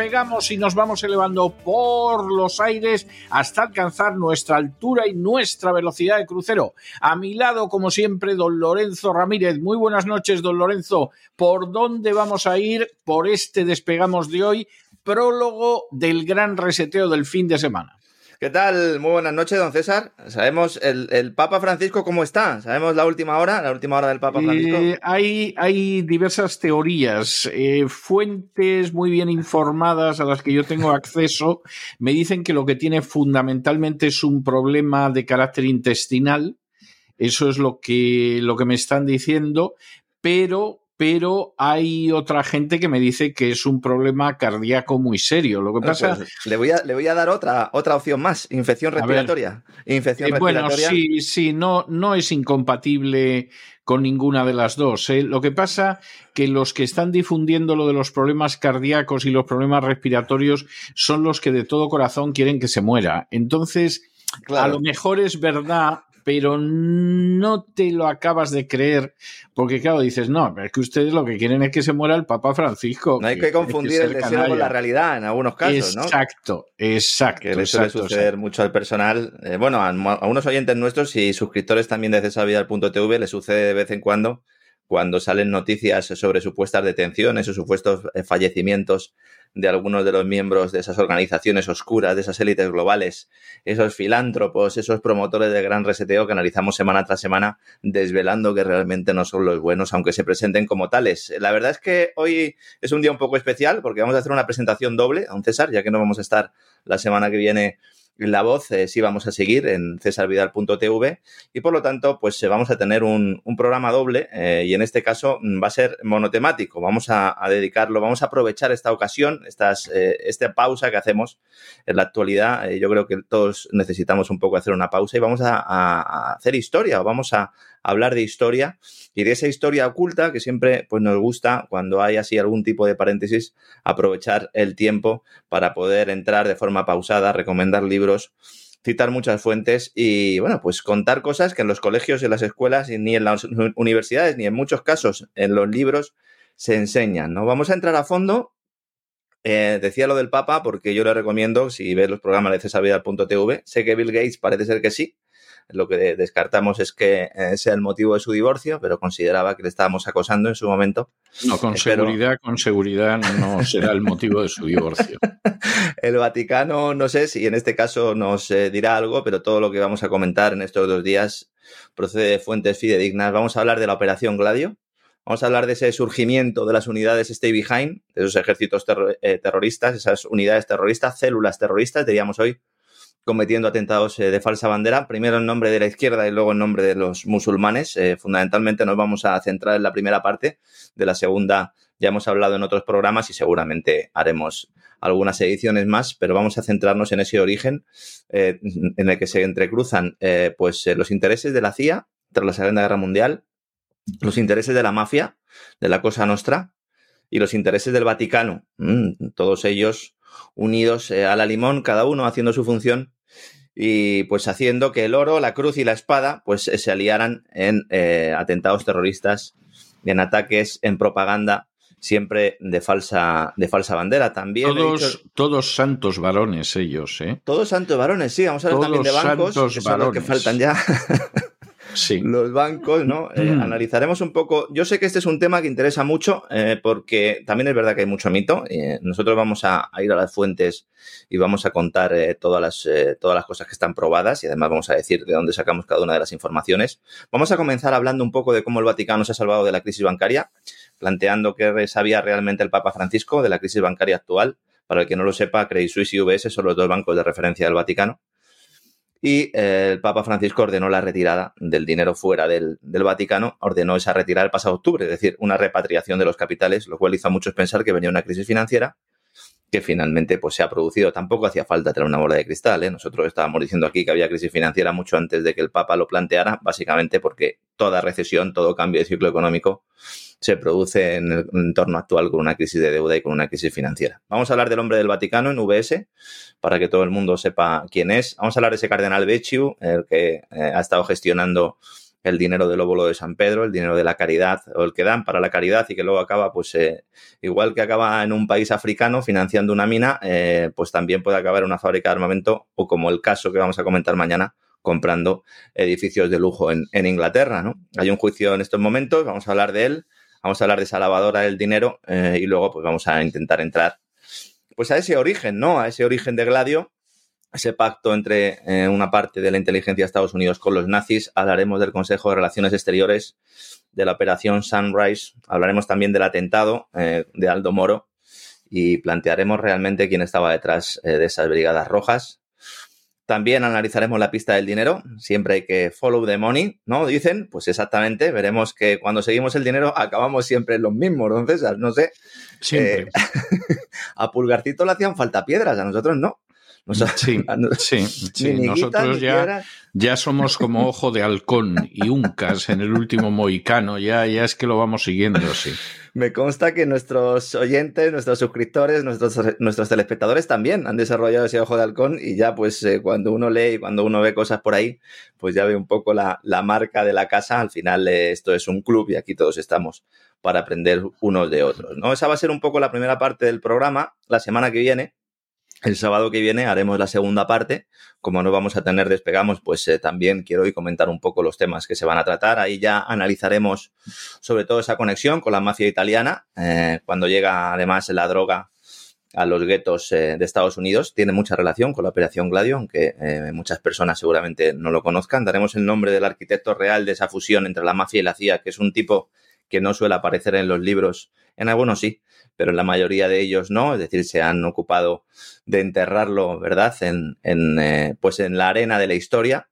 despegamos y nos vamos elevando por los aires hasta alcanzar nuestra altura y nuestra velocidad de crucero. A mi lado, como siempre, don Lorenzo Ramírez. Muy buenas noches, don Lorenzo. ¿Por dónde vamos a ir por este despegamos de hoy? Prólogo del gran reseteo del fin de semana. ¿Qué tal? Muy buenas noches, don César. Sabemos el, Papa Francisco cómo está. Sabemos la última hora, la última hora del Papa Francisco. Eh, hay, hay diversas teorías, eh, fuentes muy bien informadas a las que yo tengo acceso me dicen que lo que tiene fundamentalmente es un problema de carácter intestinal. Eso es lo que, lo que me están diciendo, pero pero hay otra gente que me dice que es un problema cardíaco muy serio. Lo que pasa pues, le voy a le voy a dar otra otra opción más, infección respiratoria. infección eh, Bueno, sí, sí, no no es incompatible con ninguna de las dos. ¿eh? Lo que pasa que los que están difundiendo lo de los problemas cardíacos y los problemas respiratorios son los que de todo corazón quieren que se muera. Entonces, a lo mejor es verdad, pero no te lo acabas de creer, porque claro, dices, no, es que ustedes lo que quieren es que se muera el Papa Francisco. No hay que, confundir el deseo con la realidad en algunos casos, ¿no? Exacto, exacto. Que le suele suceder mucho al personal. Eh, bueno, a, unos oyentes nuestros y suscriptores también de cesavidal.tv le sucede de vez en cuando cuando salen noticias sobre supuestas detenciones o supuestos eh, fallecimientos de algunos de los miembros de esas organizaciones oscuras, de esas élites globales, esos filántropos, esos promotores del gran reseteo que analizamos semana tras semana, desvelando que realmente no son los buenos, aunque se presenten como tales. La verdad es que hoy es un día un poco especial porque vamos a hacer una presentación doble a un César, ya que no vamos a estar la semana que viene la voz eh, sí vamos a seguir en cesarvidal.tv y por lo tanto pues eh, vamos a tener un, programa doble eh, y en este caso mm, va a ser monotemático. Vamos a, dedicarlo, vamos a aprovechar esta ocasión, estas, esta pausa que hacemos en la actualidad. yo creo que todos necesitamos un poco hacer una pausa y vamos a, hacer historia, vamos a, hablar de historia y de esa historia oculta que siempre pues, nos gusta cuando hay así algún tipo de paréntesis, aprovechar el tiempo para poder entrar de forma pausada, recomendar libros citar muchas fuentes y, bueno, pues contar cosas que en los colegios, en las escuelas, ni en las universidades, ni en muchos casos en los libros se enseñan, ¿no? Vamos a entrar a fondo. Eh, decía lo del Papa porque yo le recomiendo, si ves los programas de cesarvidal.tv, sé que Bill Gates parece ser que sí, lo que descartamos es que eh, sea el motivo de su divorcio, pero consideraba que le estábamos acosando en su momento. No, con seguridad, con seguridad no será el motivo de su divorcio. el Vaticano, no sé si en este caso nos eh, dirá algo, pero todo lo que vamos a comentar en estos dos días procede de fuentes fidedignas. Vamos a hablar de la Operación Gladio, Vamos a hablar de ese surgimiento de las unidades Stay Behind, de esos ejércitos eh, terroristas, esas unidades terroristas, células terroristas, diríamos hoy, cometiendo atentados eh, de falsa bandera, primero en nombre de la izquierda y luego en nombre de los musulmanes. Eh, fundamentalmente nos vamos a centrar en la primera parte, de la segunda. Ya hemos hablado en otros programas y seguramente haremos algunas ediciones más, pero vamos a centrarnos en ese origen eh, en el que se entrecruzan pues, los intereses de la CIA tras la Segunda Guerra Mundial, los intereses de la mafia, de la Cosa Nostra, y los intereses del Vaticano, mm, todos ellos unidos a la limón, cada uno haciendo su función y pues haciendo que el oro, la cruz y la espada pues se aliaran en eh, atentados terroristas, en ataques, en propaganda siempre de falsa, de falsa bandera. También todos, todos santos varones ellos, ¿eh? Todos santos varones, sí. Vamos a hablar también de bancos, que son los que faltan ya. sí. los bancos, ¿no? Eh, Mm. Analizaremos un poco. Yo sé que este es un tema que interesa mucho eh, porque también es verdad que hay mucho mito. Eh, nosotros vamos a, a ir a las fuentes y vamos a contar eh, todas, las, eh, todas las cosas que están probadas y además vamos a decir de dónde sacamos cada una de las informaciones. Vamos a comenzar hablando un poco de cómo el Vaticano se ha salvado de la crisis bancaria, planteando qué sabía realmente el Papa Francisco de la crisis bancaria actual. Para el que no lo sepa, Credit Suisse y UBS son los dos bancos de referencia del Vaticano y eh, el Papa Francisco ordenó la retirada del dinero fuera del, del, Vaticano, ordenó esa retirada el pasado octubre, es decir, una repatriación de los capitales, lo cual hizo a muchos pensar que venía una crisis financiera que finalmente pues, se ha producido. Tampoco hacía falta tener una bola de cristal. ¿eh? Nosotros estábamos diciendo aquí que había crisis financiera mucho antes de que el Papa lo planteara, básicamente porque toda recesión, todo cambio de ciclo económico se produce en el entorno actual con una crisis de deuda y con una crisis financiera. Vamos a hablar del hombre del Vaticano en VS, para que todo el mundo sepa quién es. Vamos a hablar de ese cardenal Becciu, el que eh, ha estado gestionando el dinero del óvulo de San Pedro, el dinero de la caridad, o el que dan para la caridad y que luego acaba, pues, eh, igual que acaba en un país africano financiando una mina, eh, pues también puede acabar en una fábrica de armamento o como el caso que vamos a comentar mañana, comprando edificios de lujo en, Inglaterra, ¿no? Hay un juicio en estos momentos, vamos a hablar de él, vamos a hablar de esa lavadora del dinero eh, y luego pues vamos a intentar entrar pues a ese origen, ¿no? A ese origen de Gladio, ese pacto entre eh, una parte de la inteligencia de Estados Unidos con los nazis. Hablaremos del Consejo de Relaciones Exteriores, de la operación Sunrise, hablaremos también del atentado eh, de Aldo Moro y plantearemos realmente quién estaba detrás eh, de esas brigadas rojas. También analizaremos la pista del dinero. Siempre hay que follow the money, ¿no? Dicen, pues exactamente. Veremos que cuando seguimos el dinero acabamos siempre en los mismos, don César. No sé. Siempre. A Pulgarcito le hacían falta piedras, a nosotros no. Sí, sí. nosotros ya, ya somos como ojo de halcón y uncas en el último mohicano, ya, ya es que lo vamos siguiendo, sí. Me consta que nuestros oyentes, nuestros suscriptores, nuestros, nuestros telespectadores también han desarrollado ese ojo de halcón y ya pues eh, cuando uno lee y cuando uno ve cosas por ahí, pues ya ve un poco la, la marca de la casa. Al final eh, esto es un club y aquí todos estamos para aprender unos de otros, ¿no? Esa va a ser un poco la primera parte del programa. La semana que viene el sábado que viene haremos la segunda parte. Como no vamos a tener despegamos, pues eh, también quiero hoy comentar un poco los temas que se van a tratar. Ahí ya analizaremos sobre todo esa conexión con la mafia italiana, eh, cuando llega además la droga a los guetos eh, de Estados Unidos. Tiene mucha relación con la Operación Gladio, aunque muchas personas seguramente no lo conozcan. Daremos el nombre del arquitecto real de esa fusión entre la mafia y la CIA, que es un tipo que no suele aparecer en los libros. En algunos sí, pero la mayoría de ellos no, es decir, se han ocupado de enterrarlo, ¿verdad?, en, en eh, pues en la arena de la historia.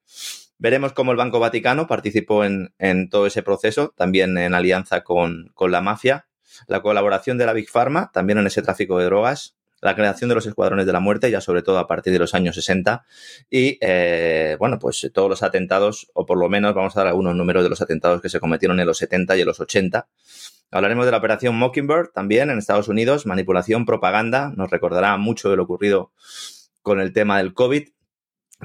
Veremos cómo el Banco Vaticano participó en, en todo ese proceso, también en alianza con, con, la mafia, la colaboración de la Big Pharma, también en ese tráfico de drogas, la creación de los escuadrones de la muerte, ya sobre todo a partir de los años 60, y, eh, bueno, pues todos los atentados, o por lo menos vamos a dar algunos números de los atentados que se cometieron en los 70 y en los 80. Hablaremos de la operación Mockingbird también en Estados Unidos, manipulación, propaganda, nos recordará mucho de lo ocurrido con el tema del COVID.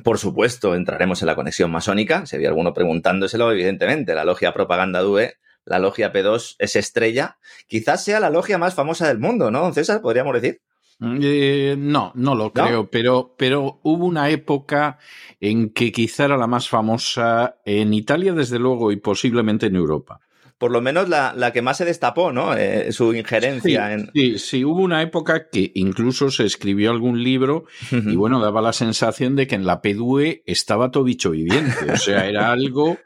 Por supuesto, entraremos en la conexión masónica, si había alguno preguntándoselo, evidentemente, la logia Propaganda Due, la logia P2 es estrella, quizás sea la logia más famosa del mundo, ¿no, César? Podríamos decir. Eh, no, no lo creo, ¿No? Pero, pero hubo una época en que quizá era la más famosa en Italia, desde luego, y posiblemente en Europa por lo menos la, la, que más se destapó, ¿no? Eh, su injerencia sí, en. Sí, sí, hubo una época que incluso se escribió algún libro uh -huh. y bueno, daba la sensación de que en la PDUE estaba todo bicho viviente. O sea, era algo.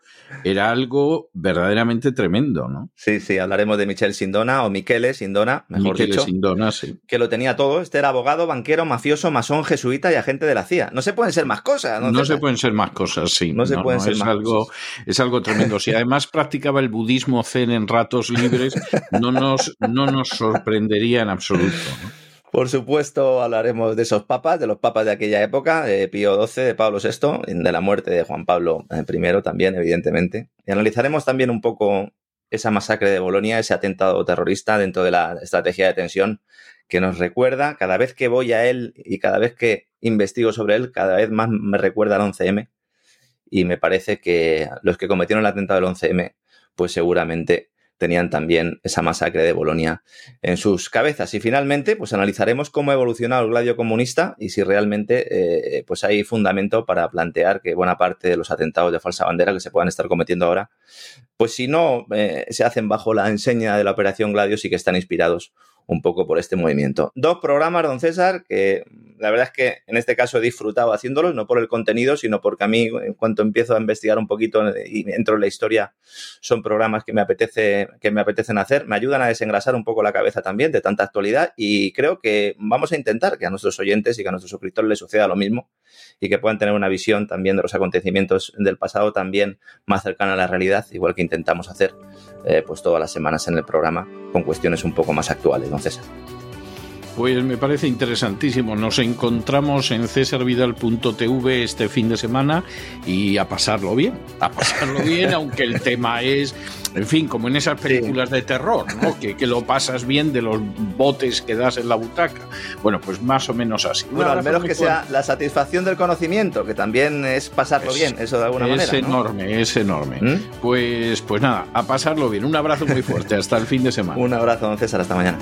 Era algo verdaderamente tremendo, ¿no? Sí, sí, hablaremos de Michel Sindona o Michele Sindona, mejor Michele dicho. Sindona, sí. Que lo tenía todo. Este era abogado, banquero, mafioso, masón, jesuita y agente de la CIA. No se pueden ser más cosas, ¿no? No se pueden ser más cosas, sí. No, no se pueden no, ser es más algo, cosas. Es algo tremendo. Si además practicaba el budismo zen en ratos libres, no nos, no nos sorprendería en absoluto. ¿no? Por supuesto, hablaremos de esos papas, de los papas de aquella época, de Pío XII, de Pablo VI, de la muerte de Juan Pablo I también, evidentemente. Y analizaremos también un poco esa masacre de Bolonia, ese atentado terrorista dentro de la estrategia de tensión que nos recuerda, cada vez que voy a él y cada vez que investigo sobre él, cada vez más me recuerda al 11M. Y me parece que los que cometieron el atentado del 11M, pues seguramente tenían también esa masacre de Bolonia en sus cabezas. Y finalmente, pues analizaremos cómo ha evolucionado el gladio comunista y si realmente eh, pues hay fundamento para plantear que buena parte de los atentados de falsa bandera que se puedan estar cometiendo ahora, pues si no eh, se hacen bajo la enseña de la Operación Gladio, sí que están inspirados un poco por este movimiento. Dos programas, don César, que la verdad es que en este caso he disfrutado haciéndolos, no por el contenido, sino porque a mí, en cuanto empiezo a investigar un poquito y entro en la historia, son programas que me, apetece, que me apetecen hacer. Me ayudan a desengrasar un poco la cabeza también de tanta actualidad y creo que vamos a intentar que a nuestros oyentes y a nuestros suscriptores les suceda lo mismo y que puedan tener una visión también de los acontecimientos del pasado también más cercana a la realidad, igual que intentamos hacer eh, pues todas las semanas en el programa con cuestiones un poco más actuales, ¿no, César? Pues me parece interesantísimo. Nos encontramos en cesarvidal.tv este fin de semana y a pasarlo bien. A pasarlo bien, aunque el tema es, en fin, como en esas películas de terror, ¿no? Que, que, lo pasas bien de los botes que das en la butaca. Bueno, pues más o menos así. Bueno, al menos que sea la satisfacción del conocimiento, que también es pasarlo bien, eso de alguna manera. Es enorme, es enorme. ¿Mm? Pues, pues nada, a pasarlo bien. Un abrazo muy fuerte. Hasta el fin de semana. Un abrazo, don César. Hasta mañana.